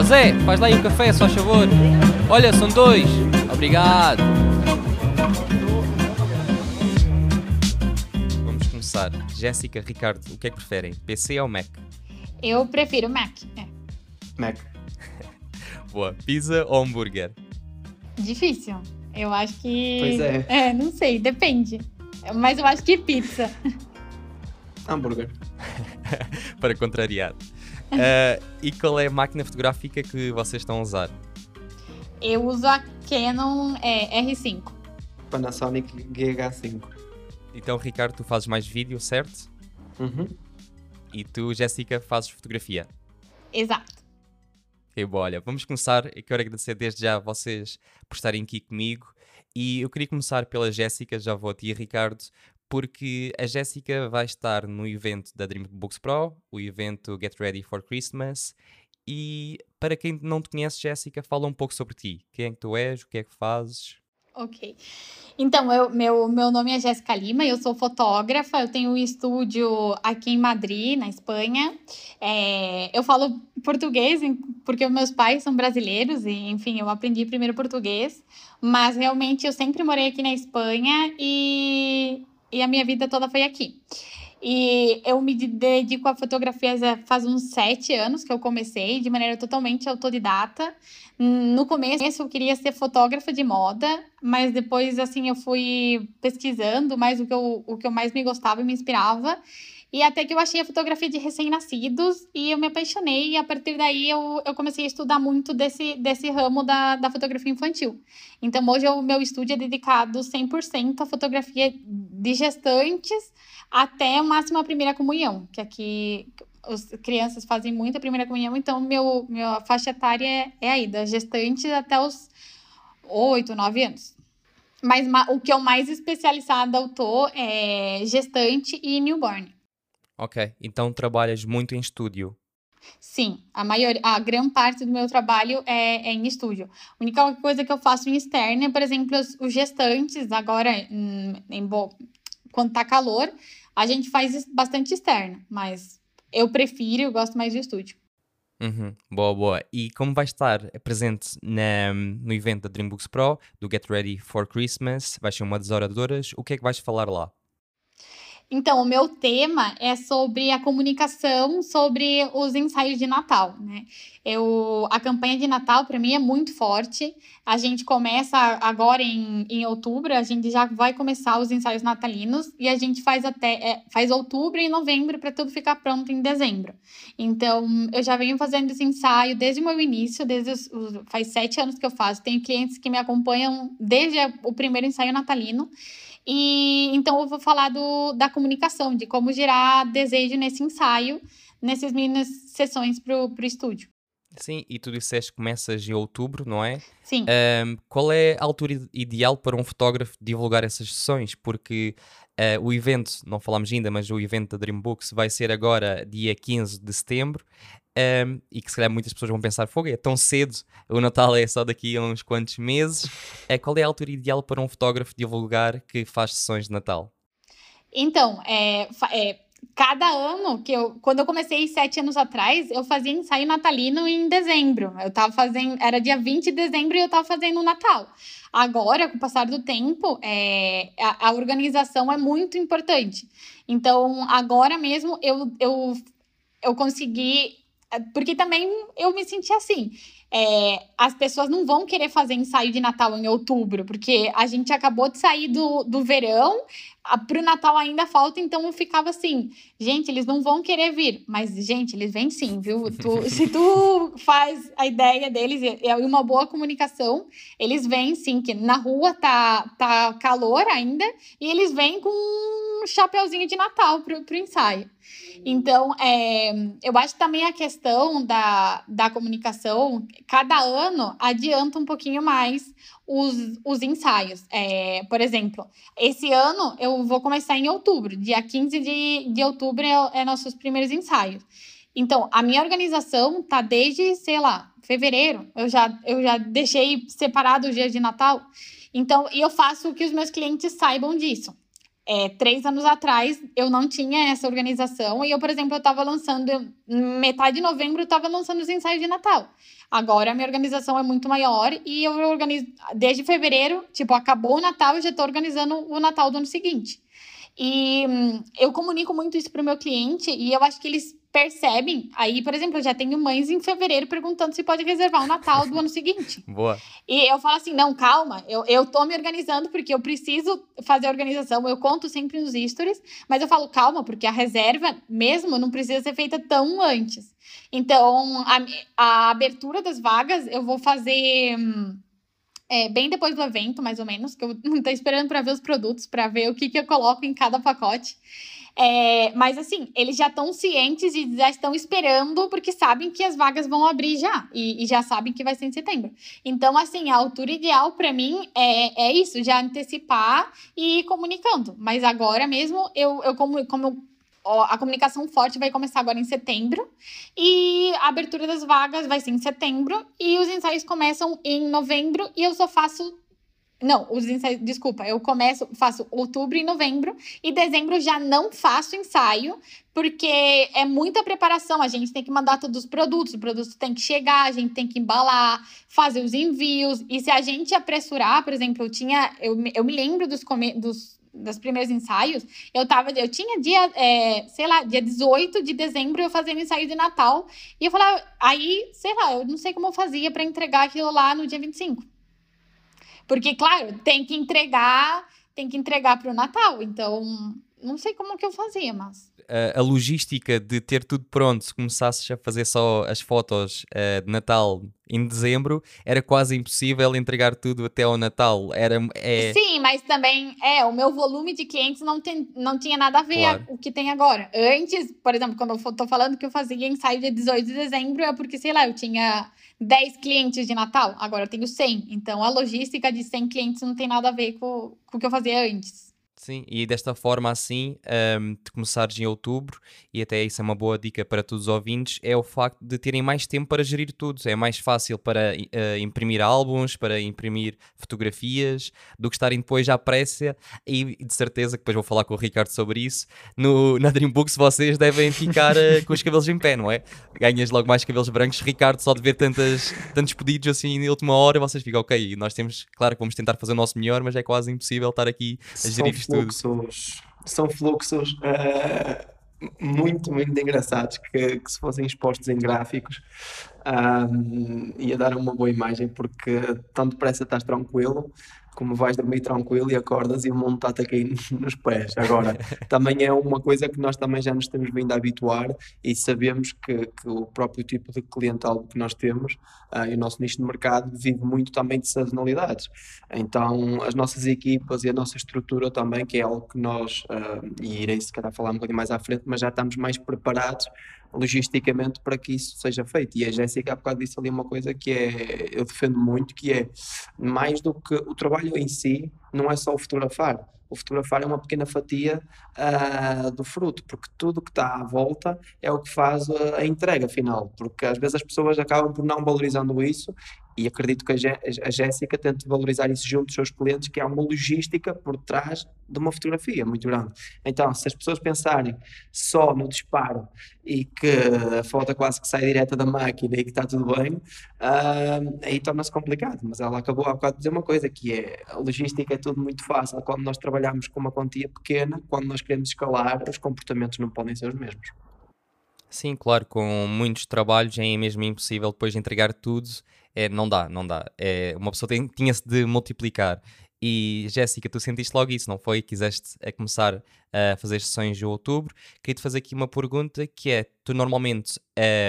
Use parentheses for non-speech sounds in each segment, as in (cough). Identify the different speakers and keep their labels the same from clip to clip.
Speaker 1: Ó Zé, faz lá aí um café, só favor. Olha, são dois. Obrigado. Vamos começar. Jéssica, Ricardo, o que é que preferem? PC ou Mac?
Speaker 2: Eu prefiro Mac. É.
Speaker 3: Mac. (laughs)
Speaker 1: Boa. Pizza ou hambúrguer?
Speaker 2: Difícil. Eu acho que.
Speaker 3: Pois é.
Speaker 2: É, não sei, depende. Mas eu acho que pizza.
Speaker 3: Hambúrguer. (laughs)
Speaker 1: Para contrariar. Uh, e qual é a máquina fotográfica que vocês estão a usar?
Speaker 2: Eu uso a Canon é, R5.
Speaker 3: Panasonic GH5.
Speaker 1: Então, Ricardo, tu fazes mais vídeo, certo?
Speaker 3: Uhum.
Speaker 1: E tu, Jéssica, fazes fotografia.
Speaker 2: Exato.
Speaker 1: Ok, bom, olha, vamos começar. Eu quero agradecer desde já a vocês por estarem aqui comigo. E eu queria começar pela Jéssica, já vou a ti, Ricardo, porque a Jéssica vai estar no evento da Dream Books Pro, o evento Get Ready for Christmas. E para quem não te conhece, Jéssica, fala um pouco sobre ti. Quem é que tu és, o que é que fazes?
Speaker 2: Ok. Então, eu, meu, meu nome é Jéssica Lima, eu sou fotógrafa, eu tenho um estúdio aqui em Madrid, na Espanha. É, eu falo português porque meus pais são brasileiros e, enfim, eu aprendi primeiro português, mas realmente eu sempre morei aqui na Espanha e, e a minha vida toda foi aqui. E eu me dedico à fotografia faz uns sete anos que eu comecei, de maneira totalmente autodidata. No começo eu queria ser fotógrafa de moda, mas depois assim eu fui pesquisando mais o que eu, o que eu mais me gostava e me inspirava. E até que eu achei a fotografia de recém-nascidos e eu me apaixonei. E a partir daí eu, eu comecei a estudar muito desse, desse ramo da, da fotografia infantil. Então hoje o meu estúdio é dedicado 100% à fotografia de gestantes até o máximo a primeira comunhão, que aqui as crianças fazem muito a primeira comunhão, então meu, minha faixa etária é, é aí, da gestante até os 8, 9 anos. Mas o que eu mais especializada eu tô é gestante e newborn.
Speaker 1: Ok, então trabalhas muito em estúdio.
Speaker 2: Sim, a maior, a grande parte do meu trabalho é, é em estúdio. A única coisa que eu faço em externa é, por exemplo, os, os gestantes, agora, em, em, quando tá calor, a gente faz bastante externa, mas eu prefiro, eu gosto mais de estúdio.
Speaker 1: Uhum, boa, boa. E como vai estar presente na, no evento da Dreambooks Pro, do Get Ready for Christmas, vai ser uma das oradoras, o que é que vais falar lá?
Speaker 2: Então, o meu tema é sobre a comunicação sobre os ensaios de Natal, né? Eu, a campanha de Natal, para mim, é muito forte. A gente começa agora em, em outubro, a gente já vai começar os ensaios natalinos e a gente faz até é, faz outubro e novembro para tudo ficar pronto em dezembro. Então, eu já venho fazendo esse ensaio desde o meu início, desde os, os, faz sete anos que eu faço. Tenho clientes que me acompanham desde o primeiro ensaio natalino. E então eu vou falar do, da comunicação, de como gerar desejo nesse ensaio, nessas minhas sessões para o estúdio.
Speaker 1: Sim, e tu disseste que começas em outubro, não é?
Speaker 2: Sim.
Speaker 1: Um, qual é a altura ideal para um fotógrafo divulgar essas sessões? Porque uh, o evento, não falamos ainda, mas o evento da Dreambooks vai ser agora dia 15 de setembro um, e que se calhar muitas pessoas vão pensar, fogo, é tão cedo, o Natal é só daqui a uns quantos meses. É, qual é a altura ideal para um fotógrafo divulgar que faz sessões de Natal?
Speaker 2: Então, é, é, cada ano que eu, quando eu comecei sete anos atrás, eu fazia ensaio natalino em dezembro. Eu tava fazendo, era dia 20 de dezembro e eu tava fazendo o Natal. Agora, com o passar do tempo, é, a, a organização é muito importante. Então, agora mesmo eu, eu, eu consegui porque também eu me senti assim. É, as pessoas não vão querer fazer ensaio de Natal em outubro, porque a gente acabou de sair do, do verão, para o Natal ainda falta, então eu ficava assim, gente, eles não vão querer vir, mas, gente, eles vêm sim, viu? Tu, (laughs) se tu faz a ideia deles e uma boa comunicação, eles vêm sim, que na rua tá, tá calor ainda, e eles vêm com um chapeuzinho de Natal pro, pro ensaio. Então, é, eu acho também a questão da, da comunicação, cada ano adianta um pouquinho mais os, os ensaios. É, por exemplo, esse ano eu vou começar em outubro, dia 15 de, de outubro é, é nossos primeiros ensaios. Então, a minha organização tá desde, sei lá, fevereiro. Eu já, eu já deixei separado os dias de Natal. Então, eu faço que os meus clientes saibam disso. É, três anos atrás eu não tinha essa organização e eu, por exemplo, eu estava lançando, metade de novembro eu estava lançando os ensaios de Natal. Agora a minha organização é muito maior e eu organizo, desde fevereiro, tipo, acabou o Natal, eu já estou organizando o Natal do ano seguinte. E hum, eu comunico muito isso para o meu cliente e eu acho que eles percebem. Aí, por exemplo, eu já tenho mães em fevereiro perguntando se pode reservar o Natal do ano seguinte. (laughs)
Speaker 1: Boa.
Speaker 2: E eu falo assim: não, calma, eu, eu tô me organizando porque eu preciso fazer a organização. Eu conto sempre nos stories, mas eu falo calma, porque a reserva mesmo não precisa ser feita tão antes. Então, a, a abertura das vagas eu vou fazer. É, bem depois do evento, mais ou menos, que eu (laughs) tô esperando para ver os produtos, para ver o que, que eu coloco em cada pacote. É, mas assim, eles já estão cientes e já estão esperando, porque sabem que as vagas vão abrir já. E, e, já sabem que vai ser em setembro. Então, assim, a altura ideal para mim é, é isso, já antecipar e ir comunicando. Mas agora mesmo, eu, eu como, como a comunicação forte vai começar agora em setembro e a abertura das vagas vai ser em setembro e os ensaios começam em novembro e eu só faço não, os ensaios, desculpa, eu começo, faço outubro e novembro, e dezembro já não faço ensaio, porque é muita preparação. A gente tem que mandar todos os produtos, o produto tem que chegar, a gente tem que embalar, fazer os envios. E se a gente apressurar, por exemplo, eu tinha. Eu, eu me lembro dos, dos dos primeiros ensaios, eu tava, eu tinha dia, é, sei lá, dia 18 de dezembro eu fazendo ensaio de Natal, e eu falava, aí, sei lá, eu não sei como eu fazia para entregar aquilo lá no dia 25. Porque, claro, tem que entregar, tem que entregar para o Natal, então não sei como que eu fazia, mas
Speaker 1: a, a, logística de ter tudo pronto, se começasses a fazer só as fotos uh, de Natal em dezembro, era quase impossível entregar tudo até ao Natal. Era, é...
Speaker 2: Sim, mas também é o meu volume de clientes não, tem, não tinha nada a ver claro. o que tem agora. Antes, por exemplo, quando eu tô falando que eu fazia ensaio dia 18 de dezembro, é porque, sei lá, eu tinha 10 clientes de Natal, agora eu tenho 100. Então a logística de 100 clientes não tem nada a ver com, com o que eu fazia antes.
Speaker 1: Sim, e desta forma assim, um, de começares em outubro, e até isso é uma boa dica para todos os ouvintes, é o facto de terem mais tempo para gerir tudo. É mais fácil para uh, imprimir álbuns, para imprimir fotografias, do que estarem depois à pressa, e de certeza que depois vou falar com o Ricardo sobre isso. No, na Dreambooks vocês devem ficar uh, com os cabelos em pé, não é? Ganhas logo mais cabelos brancos. Ricardo, só de ver tantas, tantos pedidos assim na última hora, vocês ficam, ok, nós temos, claro que vamos tentar fazer o nosso melhor, mas é quase impossível estar aqui a gerir isto
Speaker 3: fluxos, são fluxos uh, muito, muito engraçados que, que, se fossem expostos em gráficos ia dar uma boa imagem porque tão depressa estás tranquilo como vais dormir tranquilo e acordas e o mundo está-te a cair (laughs) nos pés. Agora, (laughs) também é uma coisa que nós também já nos temos vindo a habituar e sabemos que, que o próprio tipo de clientela que nós temos uh, e o nosso nicho de mercado vive muito também de sazonalidades. Então, as nossas equipas e a nossa estrutura também, que é algo que nós, uh, e irei se calhar falar um bocadinho mais à frente, mas já estamos mais preparados logisticamente para que isso seja feito. E a Jéssica há bocado disse ali uma coisa que é, eu defendo muito, que é mais do que o trabalho em si, não é só o fotografar. O fotografar é uma pequena fatia uh, do fruto, porque tudo que está à volta é o que faz a, a entrega final. Porque às vezes as pessoas acabam por não valorizando isso e acredito que a Jéssica tente valorizar isso junto dos seus clientes, que há uma logística por trás de uma fotografia muito grande. Então, se as pessoas pensarem só no disparo e que a foto quase que sai direta da máquina e que está tudo bem, uh, aí torna-se complicado. Mas ela acabou há bocado de dizer uma coisa, que é a logística tudo muito fácil. Quando nós trabalhamos com uma quantia pequena, quando nós queremos escalar, os comportamentos não podem ser os mesmos.
Speaker 1: Sim, claro, com muitos trabalhos é mesmo impossível depois de entregar tudo é, não dá, não dá. É, uma pessoa tinha-se de multiplicar. E Jéssica, tu sentiste logo isso, não foi? Quiseste a começar a fazer sessões de outubro. Queria-te fazer aqui uma pergunta que é: tu normalmente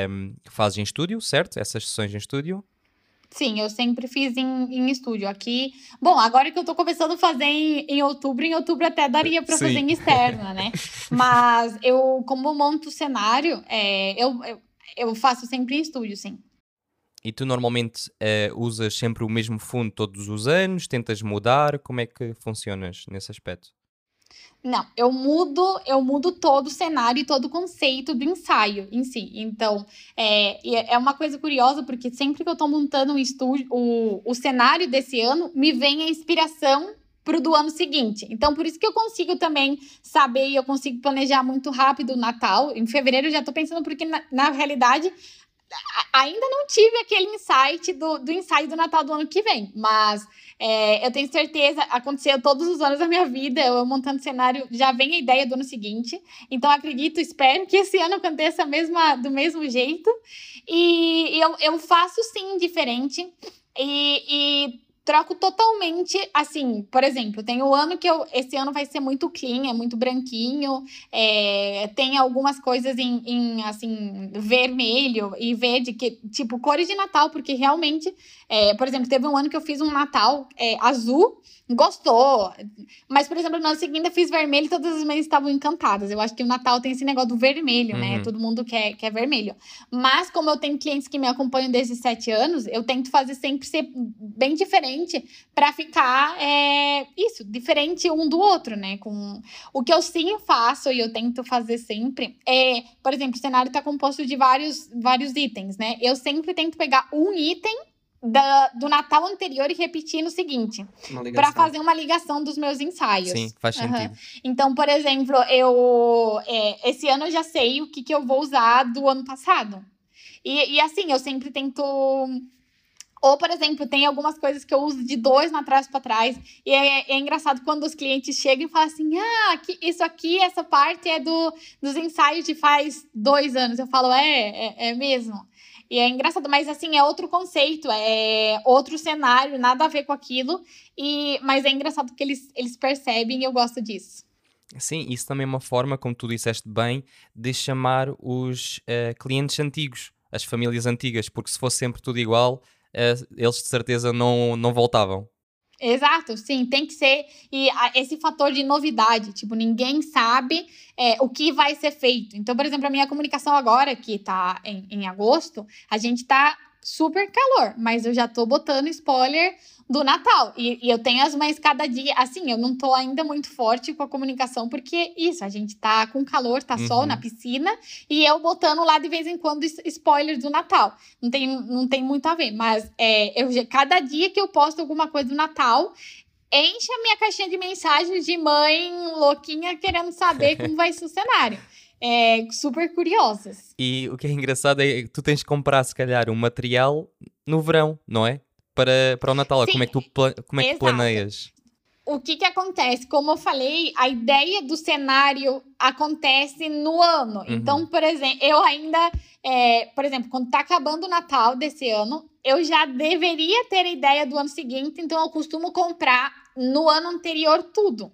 Speaker 1: um, fazes em estúdio, certo? Essas sessões em estúdio?
Speaker 2: Sim, eu sempre fiz em, em estúdio. Aqui, bom, agora que eu tô começando a fazer em, em outubro, em outubro até daria para fazer em externa, né? (laughs) Mas eu, como monto o cenário, é, eu, eu, eu faço sempre em estúdio, sim.
Speaker 1: E tu normalmente uh, usas sempre o mesmo fundo todos os anos? Tentas mudar? Como é que funcionas nesse aspecto?
Speaker 2: Não, eu mudo, eu mudo todo o cenário e todo o conceito do ensaio em si. Então, é, é uma coisa curiosa, porque sempre que eu estou montando um estúdio, o, o cenário desse ano, me vem a inspiração pro do ano seguinte. Então, por isso que eu consigo também saber e eu consigo planejar muito rápido o Natal. Em fevereiro eu já tô pensando, porque na, na realidade ainda não tive aquele insight do, do ensaio do Natal do ano que vem, mas é, eu tenho certeza, aconteceu todos os anos da minha vida, eu montando cenário, já vem a ideia do ano seguinte, então acredito, espero que esse ano aconteça mesma, do mesmo jeito, e eu, eu faço sim diferente, e, e troco totalmente, assim, por exemplo, tem o ano que eu, esse ano vai ser muito clean, é muito branquinho, é, tem algumas coisas em, em, assim, vermelho e verde, que, tipo, cores de Natal, porque realmente, é, por exemplo, teve um ano que eu fiz um Natal é, azul, gostou. Mas, por exemplo, no ano seguinte eu fiz vermelho e todas as mães estavam encantadas. Eu acho que o Natal tem esse negócio do vermelho, né? uhum. né? Todo mundo quer, quer vermelho. Mas, como eu tenho clientes que me acompanham desde sete anos, eu tento fazer sempre ser bem diferente para ficar é, isso, diferente um do outro, né? Com o que eu sim faço e eu tento fazer sempre é, por exemplo, o cenário está composto de vários, vários itens, né? Eu sempre tento pegar um item da, do Natal anterior e repetir no seguinte. Para fazer uma ligação dos meus ensaios.
Speaker 1: Sim, faz sentido. Uhum.
Speaker 2: Então, por exemplo, eu é, esse ano eu já sei o que, que eu vou usar do ano passado. E, e assim, eu sempre tento. Ou, por exemplo, tem algumas coisas que eu uso de dois na trás para trás. E é, é, engraçado quando os clientes chegam e falam assim: ah, isso aqui, essa parte é do, dos ensaios de faz dois anos. Eu falo, é, é, é mesmo. E é engraçado, mas assim, é outro conceito, é outro cenário, nada a ver com aquilo. E, mas é engraçado que eles, eles percebem e eu gosto disso.
Speaker 1: Sim, isso também é uma forma, como tu disseste bem, de chamar os uh, clientes antigos, as famílias antigas, porque se fosse sempre tudo igual, eles de certeza não, não voltavam.
Speaker 2: Exato, sim, tem que ser. E esse fator de novidade, tipo, ninguém sabe é, o que vai ser feito. Então, por exemplo, a minha comunicação agora, que tá em, em agosto, a gente tá super calor, mas eu já tô botando spoiler do Natal. E, e, eu tenho as mães cada dia. Assim, eu não tô ainda muito forte com a comunicação, porque isso, a gente tá com calor, tá uhum. sol na piscina, e eu botando lá de vez em quando spoilers do Natal. Não tem, não tem muito a ver, mas é, eu, cada dia que eu posto alguma coisa do Natal, enche a minha caixinha de mensagens de mãe louquinha querendo saber (laughs) como vai ser o cenário. É, super curiosas.
Speaker 1: E o que é engraçado é que tu tens que comprar, se calhar, um material no verão, não é? para, para o Natal? Sim, como é que tu como é que planeias?
Speaker 2: O que, que acontece? Como eu falei, a ideia do cenário acontece no ano. Uhum. Então, por exemplo, eu ainda, é, por exemplo, quando tá acabando o Natal desse ano, eu já deveria ter a ideia do ano seguinte, então eu costumo comprar no ano anterior tudo.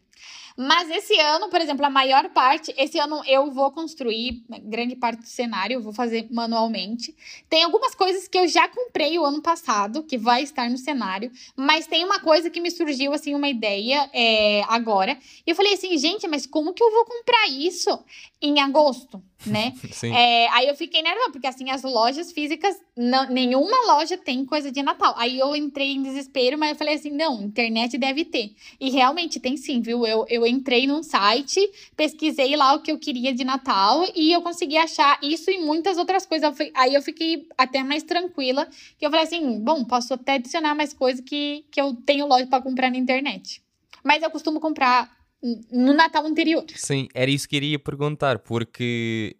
Speaker 2: Mas esse ano, por exemplo, a maior parte, esse ano eu vou construir grande parte do cenário, eu vou fazer manualmente. Tem algumas coisas que eu já comprei o ano passado, que vai estar no cenário, mas tem uma coisa que me surgiu, assim, uma ideia é, agora. E eu falei assim, gente, mas como que eu vou comprar isso em agosto? Né? (laughs) É, aí eu fiquei nervosa, porque assim, as lojas físicas, não, nenhuma loja tem coisa de Natal. Aí eu entrei em desespero, mas eu falei assim, não, internet deve ter. E realmente tem sim, viu? Eu, eu entrei num site, pesquisei lá o que eu queria de Natal e eu consegui achar isso e muitas outras coisas. Aí eu fiquei até mais tranquila, que eu falei assim, bom, posso até adicionar mais coisas que, que eu tenho loja para comprar na internet. Mas eu costumo comprar no Natal anterior.
Speaker 1: Sim, era isso que iria perguntar, porque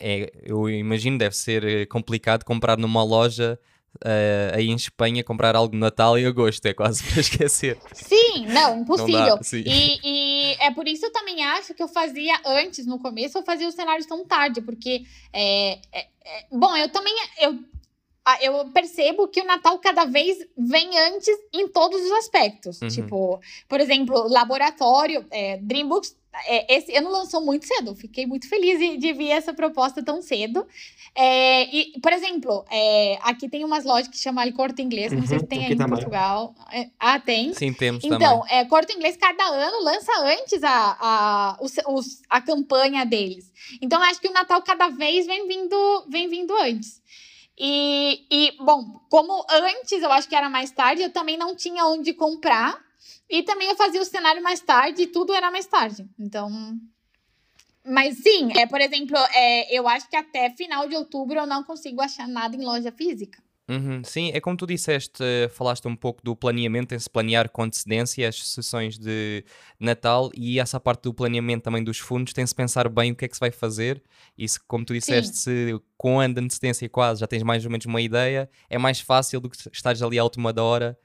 Speaker 1: é, eu imagino deve ser eh, complicado comprar numa loja uh, aí em Espanha, comprar algo de Natal e agosto, é quase (laughs) para esquecer.
Speaker 2: Sim, não, impossível. Não dá, sim. E, e, é por isso eu também acho que eu fazia antes, no começo, eu fazia os cenários tão tarde, porque é, é, é bom, eu também eu eu percebo que o Natal cada vez vem antes em todos os aspectos. Uhum. Tipo, por exemplo, laboratório, é, Dreambooks, é, esse ano lançou muito cedo. Fiquei muito feliz de, de ver essa proposta tão cedo. É, e, por exemplo, é, aqui tem umas lojas que chamam de Corte Inglês, não uhum, sei se tem aí em Portugal. É, ah, tem?
Speaker 1: Sim, temos
Speaker 2: então,
Speaker 1: também.
Speaker 2: É, Corte Inglês, cada ano, lança antes a, a, os, os, a campanha deles. Então, acho que o Natal cada vez vem vindo, vem vindo antes. E, e, bom, como antes eu acho que era mais tarde, eu também não tinha onde comprar. E também eu fazia o cenário mais tarde e tudo era mais tarde. Então. Mas sim, é, por exemplo, é, eu acho que até final de outubro eu não consigo achar nada em loja física.
Speaker 1: Uhum, sim, é como tu disseste, eh, falaste um pouco do planeamento, em se planear com antecedência as sessões de Natal e essa parte do planeamento também dos fundos, tem-se pensar bem o que é que se vai fazer e se, como tu disseste,
Speaker 2: Sim.
Speaker 1: se com de antecedência quase já tens mais ou menos uma ideia, é mais fácil do que estares ali à última da hora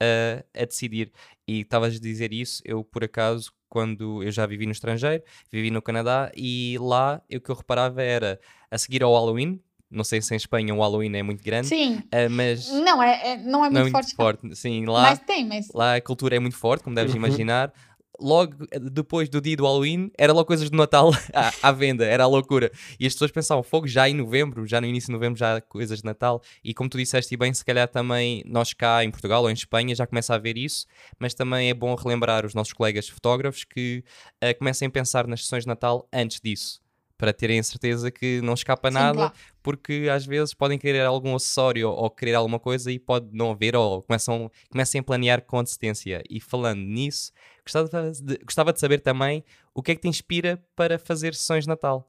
Speaker 1: a, a decidir. E estavas a dizer isso, eu por acaso, quando eu já vivi no estrangeiro, vivi no Canadá e lá o que eu reparava era a seguir ao Halloween, não sei se em Espanha o Halloween é muito grande,
Speaker 2: Sim.
Speaker 1: ah, mas
Speaker 2: Não, é, é- não é
Speaker 1: não
Speaker 2: muito
Speaker 1: é muito
Speaker 2: forte. não.
Speaker 1: forte. Sim, lá,
Speaker 2: Mas tem, mas.
Speaker 1: lá a cultura é muito forte, como deves
Speaker 3: Uhum.
Speaker 1: imaginar. Logo eh, depois do dia do Halloween, era logo coisas do Natal (laughs) à, à venda, era a loucura. E as pessoas pensavam, fogo, já em novembro, já no início de novembro, já há coisas de Natal. E como tu disseste e bem, se calhar também nós cá em Portugal ou em Espanha já começa a haver isso, mas também é bom relembrar os nossos colegas fotógrafos que eh, comecem a pensar nas sessões de Natal antes disso. Para terem a certeza que não escapa
Speaker 2: Sim,
Speaker 1: nada,
Speaker 2: claro.
Speaker 1: porque às vezes podem querer algum acessório ou querer alguma coisa e pode não haver, ou começam, comecem a planear com antecedência. E falando nisso, gostava de, gostava de saber também o que é que te inspira para fazer sessões de Natal.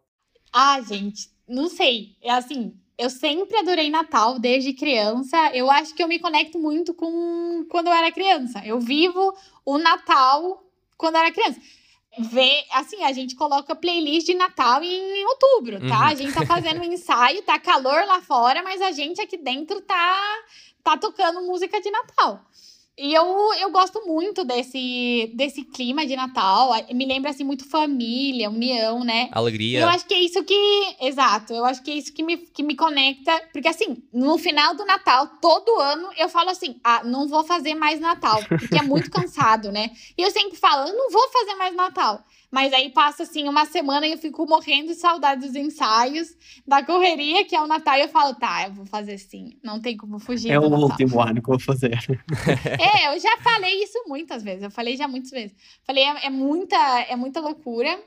Speaker 2: Ah, gente, não sei. É assim, eu sempre adorei Natal desde criança. Eu acho que eu me conecto muito com quando eu era criança. Eu vivo o Natal quando eu era criança. Vê, assim, a gente coloca playlist de Natal em outubro, tá?
Speaker 1: Uhum.
Speaker 2: A gente tá fazendo um ensaio, tá calor lá fora, mas a gente aqui dentro tá tá tocando música de Natal. E eu, eu gosto muito desse, desse clima de Natal. Me lembra, assim, muito família, união, né? E
Speaker 1: Alegria.
Speaker 2: eu acho que é isso que. Exato, eu acho que é isso que me, que me conecta. Porque, assim, no final do Natal, todo ano, eu falo assim: ah, não vou fazer mais Natal, porque é muito (laughs) cansado, né? E eu sempre falo: eu não vou fazer mais Natal. Mas aí passa, assim, uma semana e eu fico morrendo de saudade dos ensaios, da correria, que é o Natal, e eu falo: tá, eu vou fazer sim, não tem como fugir.
Speaker 3: É o
Speaker 2: Natal.
Speaker 3: último ano que vou fazer. (laughs)
Speaker 2: É, eu já falei isso muitas vezes. Eu falei já muitas vezes. Falei, é, é muita, é muita loucura,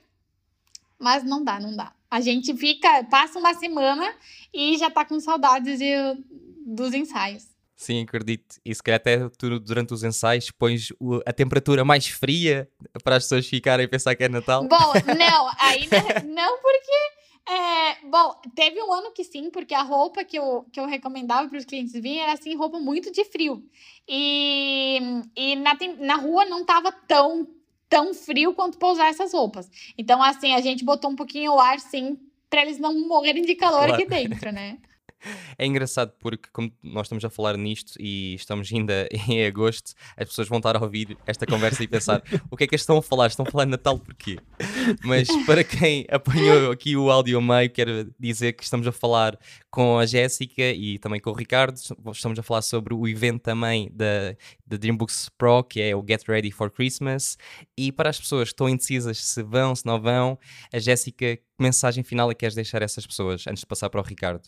Speaker 2: mas não dá, não dá. A gente fica, passa uma semana e já tá com saudades de- dos ensaios.
Speaker 1: Sim, acredito. E se calhar até tu, durante os ensaios, pões a temperatura mais fria para as pessoas ficarem a pensar que é Natal.
Speaker 2: Bom, (laughs) não, ainda não porque. é, bom, teve um ano que sim, porque a roupa que eu, que eu recomendava para os clientes virem era assim, roupa muito de frio. E, e na, na rua não tava tão, tão frio quanto para usar essas roupas. Então, assim, a gente botou um pouquinho o ar, sim, para eles não morrerem de calor
Speaker 1: Claro.
Speaker 2: aqui dentro, né? (laughs)
Speaker 1: É engraçado porque, como nós estamos a falar nisto e estamos ainda (laughs) em agosto, as pessoas vão estar a ouvir esta conversa e pensar (laughs) o que é que estão a falar? Estão a falar de Natal porquê? Mas para quem (laughs) apanhou aqui o áudio meio, quero dizer que estamos a falar com a Jéssica e também com o Ricardo. Estamos a falar sobre o evento também da, da Dreambooks Pro, que é o Get Ready for Christmas. E para as pessoas que estão indecisas se vão, se não vão, a Jéssica, que mensagem final é que queres deixar a essas pessoas antes de passar para o Ricardo?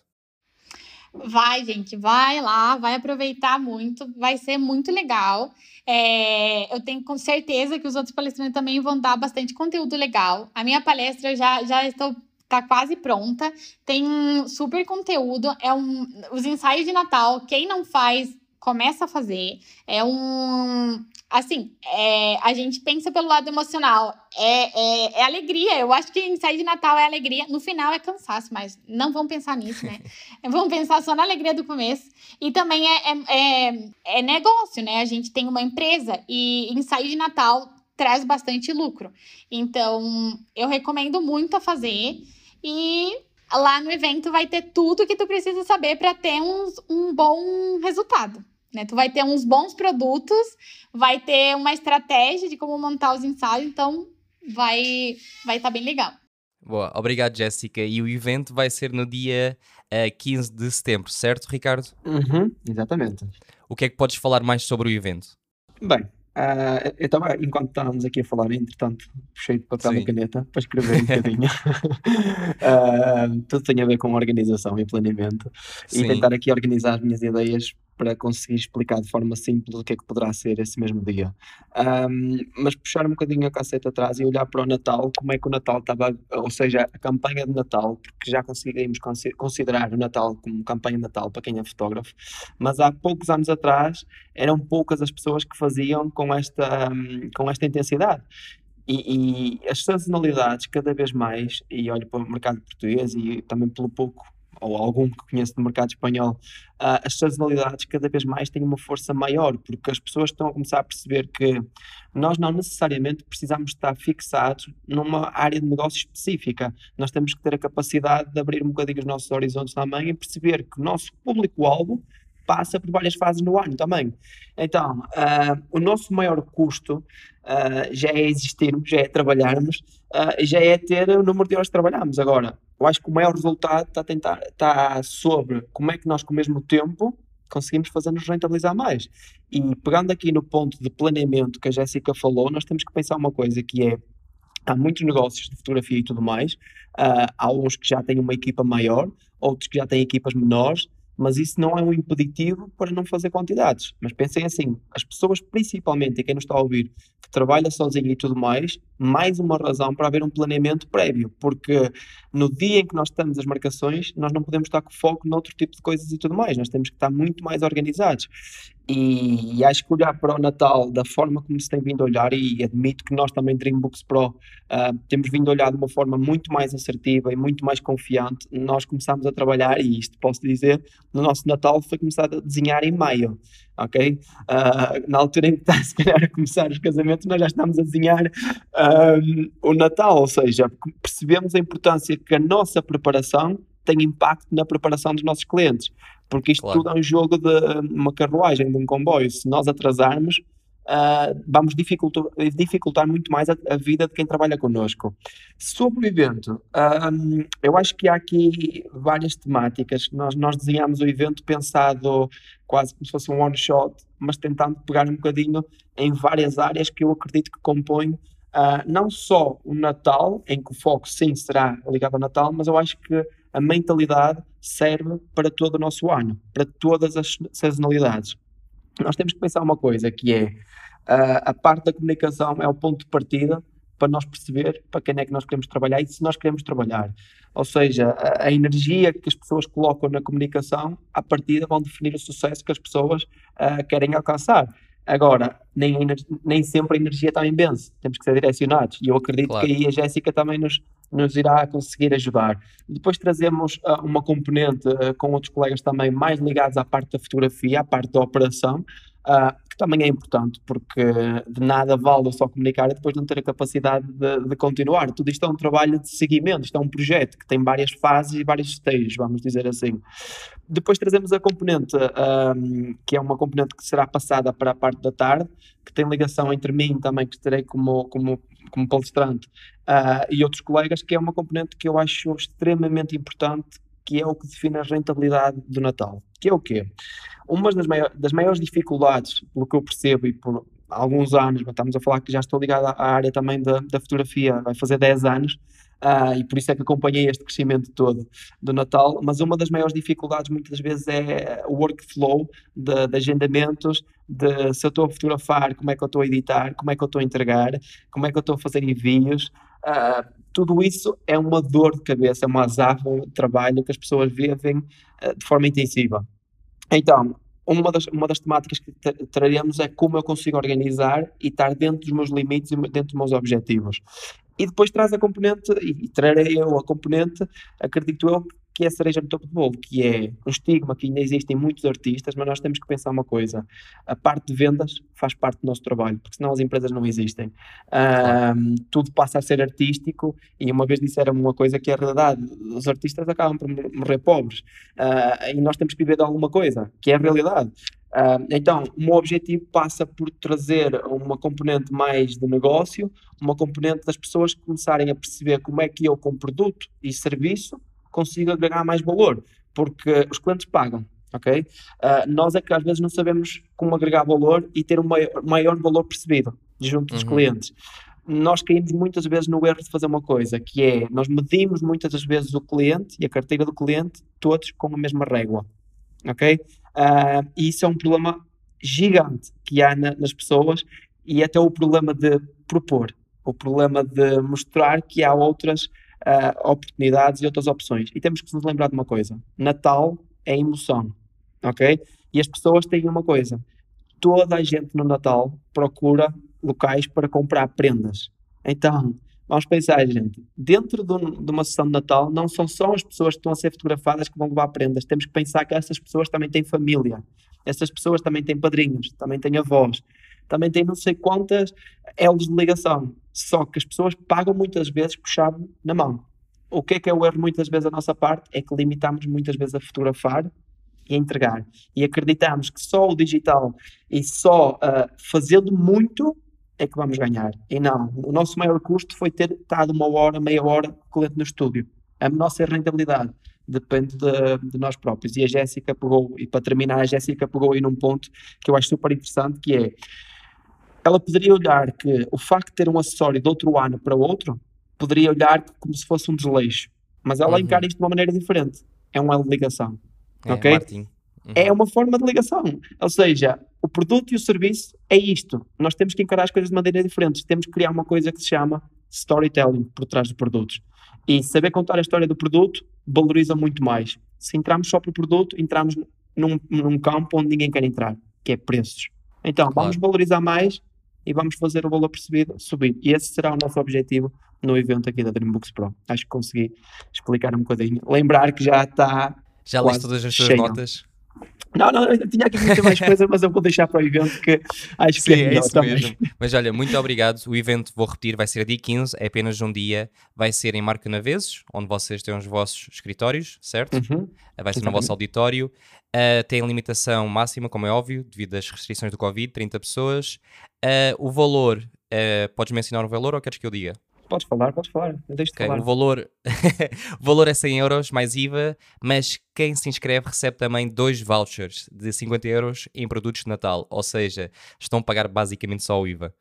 Speaker 2: Vai, gente, vai lá, vai aproveitar muito, vai ser muito legal. É, eu tenho com certeza que os outros palestrantes também vão dar bastante conteúdo legal. A minha palestra já, já estou tá quase pronta, tem super conteúdo, é um, os ensaios de Natal, quem não faz, começa a fazer. É um. Assim, é, a gente pensa pelo lado emocional. É, é, é alegria. Eu acho que ensaio de Natal é alegria. No final é cansaço, mas não vamos pensar nisso, né? (laughs) Vamos pensar só na alegria do começo. E também é, é, é, é negócio, né? A gente tem uma empresa e ensaio de Natal traz bastante lucro. Então, eu recomendo muito a fazer. E lá no evento vai ter tudo que tu precisa saber para ter uns, um bom resultado. Né? Tu vai ter uns bons produtos, vai ter uma estratégia de como montar os ensaios, então vai vai estar bem legal.
Speaker 1: Boa, obrigado Jéssica. E o evento vai ser no dia eh, 15 de setembro, certo, Ricardo?
Speaker 3: Uhum, exatamente.
Speaker 1: O que é que podes falar mais sobre o evento?
Speaker 3: Bem, ah, eu estava, enquanto estávamos aqui a falar, entretanto, puxei de papel
Speaker 1: Sim.
Speaker 3: e caneta para escrever um (laughs) bocadinho. Ah, (laughs) tudo tem a ver com organização e planeamento. E
Speaker 1: Sim.
Speaker 3: tentar aqui organizar as minhas ideias para conseguir explicar de forma simples o que é que poderá ser esse mesmo dia. Ahm, mas puxar um bocadinho a casseta atrás e olhar para o Natal, como é que o Natal estava, ou seja, a campanha de Natal, porque já conseguimos consi- considerar o Natal como campanha de Natal para quem é fotógrafo, mas há poucos anos atrás eram poucas as pessoas que faziam com esta, com esta intensidade. E, e as sazonalidades, cada vez mais, e olho para o mercado português e também pelo pouco ou algum que conheço do mercado espanhol, uh, as sazonalidades cada vez mais têm uma força maior, porque as pessoas estão a começar a perceber que nós não necessariamente precisamos estar fixados numa área de negócio específica. Nós temos que ter a capacidade de abrir um bocadinho os nossos horizontes também e perceber que o nosso público-alvo passa por várias fases no ano também. Então, uh, o nosso maior custo uh, já é existirmos, já é trabalharmos, uh, já é ter o número de horas que trabalhamos. Agora, eu acho que o maior resultado está, tentar, está sobre como é que nós, com o mesmo tempo, conseguimos fazer-nos rentabilizar mais. E pegando aqui no ponto de planeamento que a Jéssica falou, nós temos que pensar uma coisa que é há muitos negócios de fotografia e tudo mais, uh, há uns que já têm uma equipa maior, outros que já têm equipas menores, mas isso não é um impeditivo para não fazer quantidades. Mas pensem assim, as pessoas principalmente, e quem nos está a ouvir, que trabalha sozinho e tudo mais, mais uma razão para haver um planeamento prévio, porque no dia em que nós estamos as marcações, nós não podemos estar com foco noutro tipo de coisas e tudo mais, nós temos que estar muito mais organizados. E, e, acho que olhar para o Natal da forma como se tem vindo a olhar, e admito que nós também, Dreambooks Pro, uh, temos vindo a olhar de uma forma muito mais assertiva e muito mais confiante. Nós começámos a trabalhar, e isto posso dizer, no nosso Natal foi começar a desenhar em maio, ok? Uh, na altura em que está, (laughs) se calhar, a começar os casamentos, nós já estamos a desenhar o Natal, ou seja, percebemos a importância que a nossa preparação tem impacto na preparação dos nossos clientes porque isto claro. tudo é um jogo de uma carruagem, de um comboio. Se nós atrasarmos, uh, vamos dificultar, dificultar, muito mais a, a, vida de quem trabalha connosco. Sobre o evento, um, eu acho que há aqui várias temáticas. Nós, nós desenhamos o evento pensado quase como se fosse um one-shot, mas tentando pegar um bocadinho em várias áreas que eu acredito que compõem Uh, não só o Natal, em que o foco sim será ligado ao Natal, mas eu acho que a mentalidade serve para todo o nosso ano, para todas as sazonalidades. Nós temos que pensar uma coisa, que é uh, a parte da comunicação é o ponto de partida para nós perceber para quem é que nós queremos trabalhar e se nós queremos trabalhar. Ou seja, a, a energia que as pessoas colocam na comunicação, à partida, vão definir o sucesso que as pessoas uh, querem alcançar. Agora, nem, nem sempre a energia também vence, temos que ser direcionados. E eu acredito claro. que aí a Jéssica também nos, nos irá conseguir ajudar. Depois trazemos uh, uma componente uh, com outros colegas também mais ligados à parte da fotografia, à parte da operação, uh, que também é importante, porque de nada vale só comunicar e depois não ter a capacidade de, de, continuar. Tudo isto é um trabalho de seguimento, isto é um projeto que tem várias fases e vários stages, vamos dizer assim. Depois trazemos a componente, um, que é uma componente que será passada para a parte da tarde, que tem ligação entre mim também, que estarei como, como, como palestrante, uh, e outros colegas, que é uma componente que eu acho extremamente importante, que é o que define a rentabilidade do Natal. Que é o quê? Uma das, maior, das maiores dificuldades, pelo que eu percebo e por alguns anos, estamos a falar que já estou ligado à área também da, da fotografia, vai fazer 10 anos, uh, e por isso é que acompanhei este crescimento todo do Natal, mas uma das maiores dificuldades muitas vezes é o workflow de, de agendamentos, de se eu estou a fotografar, como é que eu estou a editar, como é que eu estou a entregar, como é que eu estou a fazer envios, uh, tudo isso é uma dor de cabeça, é uma azáfama de trabalho que as pessoas vivem uh, de forma intensiva. Então, uma das, uma das temáticas que traremos é como eu consigo organizar e estar dentro dos meus limites e dentro dos meus objetivos. E depois traz a componente, e trarei eu a componente, acredito eu, que é a cereja no topo do bolo, que é um estigma que ainda existem muitos artistas, mas nós temos que pensar uma coisa: a parte de vendas faz parte do nosso trabalho, porque senão as empresas não existem. Um, tudo passa a ser artístico, e uma vez disseram-me uma coisa que é a realidade: os artistas acabam por morrer pobres, uh, e nós temos que viver de alguma coisa, que é a realidade. Uh, então, o meu objetivo passa por trazer uma componente mais de negócio, uma componente das pessoas começarem a perceber como é que eu, com produto e serviço, consigo agregar mais valor, porque os clientes pagam, ok? Uh, nós é que às vezes não sabemos como agregar valor e ter um maior, maior valor percebido junto dos uhum. clientes. Nós caímos muitas vezes no erro de fazer uma coisa, que é, nós medimos muitas das vezes o cliente e a carteira do cliente, todos com a mesma régua, ok? Uh, e isso é um problema gigante que há na, nas pessoas e até o problema de propor, o problema de mostrar que há outras uh, oportunidades e outras opções. E temos que nos lembrar de uma coisa: Natal é emoção, ok? E as pessoas têm uma coisa: toda a gente no Natal procura locais para comprar prendas. Então, Vamos pensar, gente, dentro de, um, de, uma sessão de Natal, não são só as pessoas que estão a ser fotografadas que vão levar prendas. Temos que pensar que essas pessoas também têm família. Essas pessoas também têm padrinhos, também têm avós, também têm não sei quantas elos de ligação. Só que as pessoas pagam muitas vezes por chave na mão. O que é que é o erro muitas vezes da nossa parte? É que limitamos muitas vezes a fotografar e a entregar. E acreditamos que só o digital e só uh, fazendo muito é que vamos ganhar. E não, o nosso maior custo foi ter estado uma hora, meia hora com o cliente no estúdio. A nossa rentabilidade depende de, de, nós próprios. E a Jéssica pegou, e para terminar, a Jéssica pegou aí num ponto que eu acho super interessante, que é, ela poderia olhar que o facto de ter um acessório de outro ano para outro, poderia olhar como se fosse um desleixo. Mas ela uhum. encara isto de uma maneira diferente. É um de ligação. É, ok? Martin. Uhum. É uma forma de ligação. Ou seja, o produto e o serviço é isto. Nós temos que encarar as coisas de maneira diferente. Temos que criar uma coisa que se chama storytelling por trás dos produtos. E saber contar a história do produto valoriza muito mais. Se entrarmos só para o produto, entramos num, num campo onde ninguém quer entrar, que é preços. Então, claro. vamos valorizar mais e vamos fazer o valor percebido subir. E esse será o nosso objetivo no evento aqui da Dreambooks Pro. Acho que consegui explicar um bocadinho. Lembrar que já está.
Speaker 1: Já leste todas as suas notas?
Speaker 3: Não, não, eu tinha aqui muita mais (laughs) coisa, mas eu vou deixar para o evento que acho Sim, que é, é isso também. mesmo.
Speaker 1: Mas olha, muito obrigado. O evento, vou repetir, vai ser dia 15, é apenas um dia. Vai ser em Marca Naveses, onde vocês têm os vossos escritórios, certo? Uhum. Vai ser no vosso auditório. Uh, tem limitação máxima, como é óbvio, devido às restrições do Covid, 30 pessoas. Uh, o valor, uh, podes mencionar o valor ou queres que eu diga?
Speaker 3: Podes falar, podes falar. Okay, falar.
Speaker 1: O valor, (laughs) o valor é 100 euros mais IVA, mas quem se inscreve recebe também dois vouchers de 50 euros em produtos de Natal. Ou seja, estão a pagar basicamente só o IVA.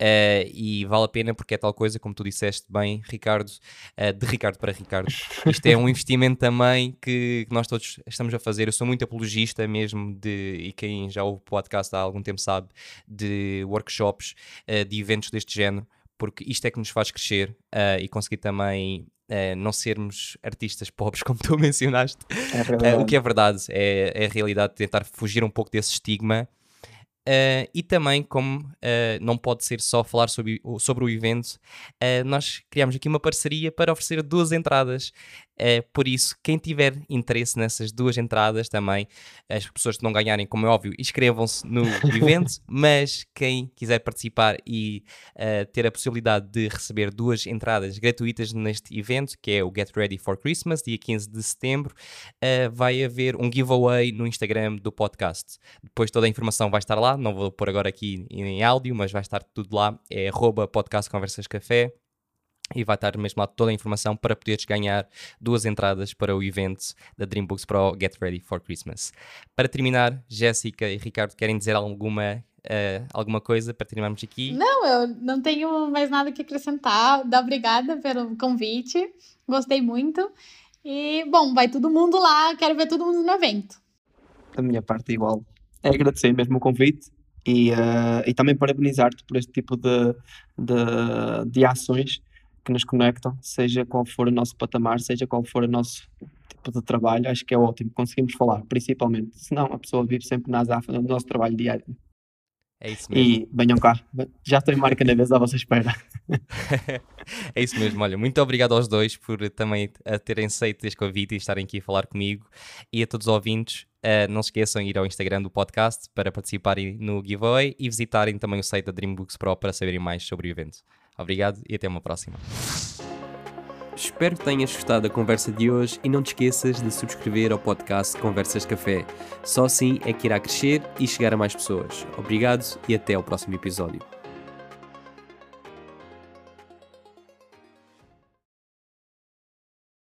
Speaker 1: Uh, e vale a pena porque é tal coisa, como tu disseste bem, Ricardo, uh, de Ricardo para Ricardo. Isto é um (laughs) investimento também que, que, nós todos estamos a fazer. Eu sou muito apologista mesmo de, e quem já ouve o podcast há algum tempo sabe, de workshops, uh, de eventos deste género, porque isto é que nos faz crescer uh, e conseguir também uh, não sermos artistas (laughs) pobres, como tu mencionaste. É uh, o que é verdade, é, é a realidade de tentar fugir um pouco desse estigma. E também, como não pode ser só falar sobre, sobre o evento, nós criamos aqui uma parceria para oferecer duas entradas por isso, quem tiver interesse nessas duas entradas também, as pessoas que não ganharem, como é óbvio, inscrevam-se no (laughs) evento, mas quem quiser participar e uh, ter a possibilidade de receber duas entradas gratuitas neste evento, que é o Get Ready for Christmas, dia 15 de setembro, uh, vai haver um giveaway no Instagram do podcast. Depois toda a informação vai estar lá, não vou pôr agora aqui em áudio, mas vai estar tudo lá, é arroba podcast Conversas Café e vai estar mesmo lá toda a informação para poderes ganhar duas entradas para o evento da Dreambooks Pro Get Ready for Christmas. Para terminar, Jéssica e Ricardo querem dizer alguma Uh, alguma coisa para terminarmos aqui?
Speaker 2: Não, eu não tenho mais nada que acrescentar. Obrigada pelo convite. Gostei muito. E, bom, vai todo mundo lá. Quero ver todo mundo no evento.
Speaker 3: Da minha parte, igual. É agradecer mesmo o convite e, uh, e também parabenizar-te por este tipo de, de, de ações que nos conectam, seja qual for o nosso patamar, seja qual for o nosso tipo de trabalho, acho que é ótimo, conseguimos falar, principalmente, senão a pessoa vive sempre na azáfama do nosso trabalho diário.
Speaker 1: É isso mesmo.
Speaker 3: E venham cá, já estou em marca na vez à vossa espera. (laughs)
Speaker 1: é isso mesmo, olha, muito obrigado aos dois por também terem aceito este convite e estarem aqui a falar comigo e a todos os ouvintes. Uh, não se esqueçam de ir ao Instagram do podcast para participarem no giveaway e visitarem também o site da Dreambooks Pro para saberem mais sobre o evento. Obrigado e até uma próxima. Espero que tenhas gostado da conversa de hoje e não te esqueças de subscrever ao podcast Conversas Café. Só assim é que irá crescer e chegar a mais pessoas. Obrigado e até ao próximo episódio.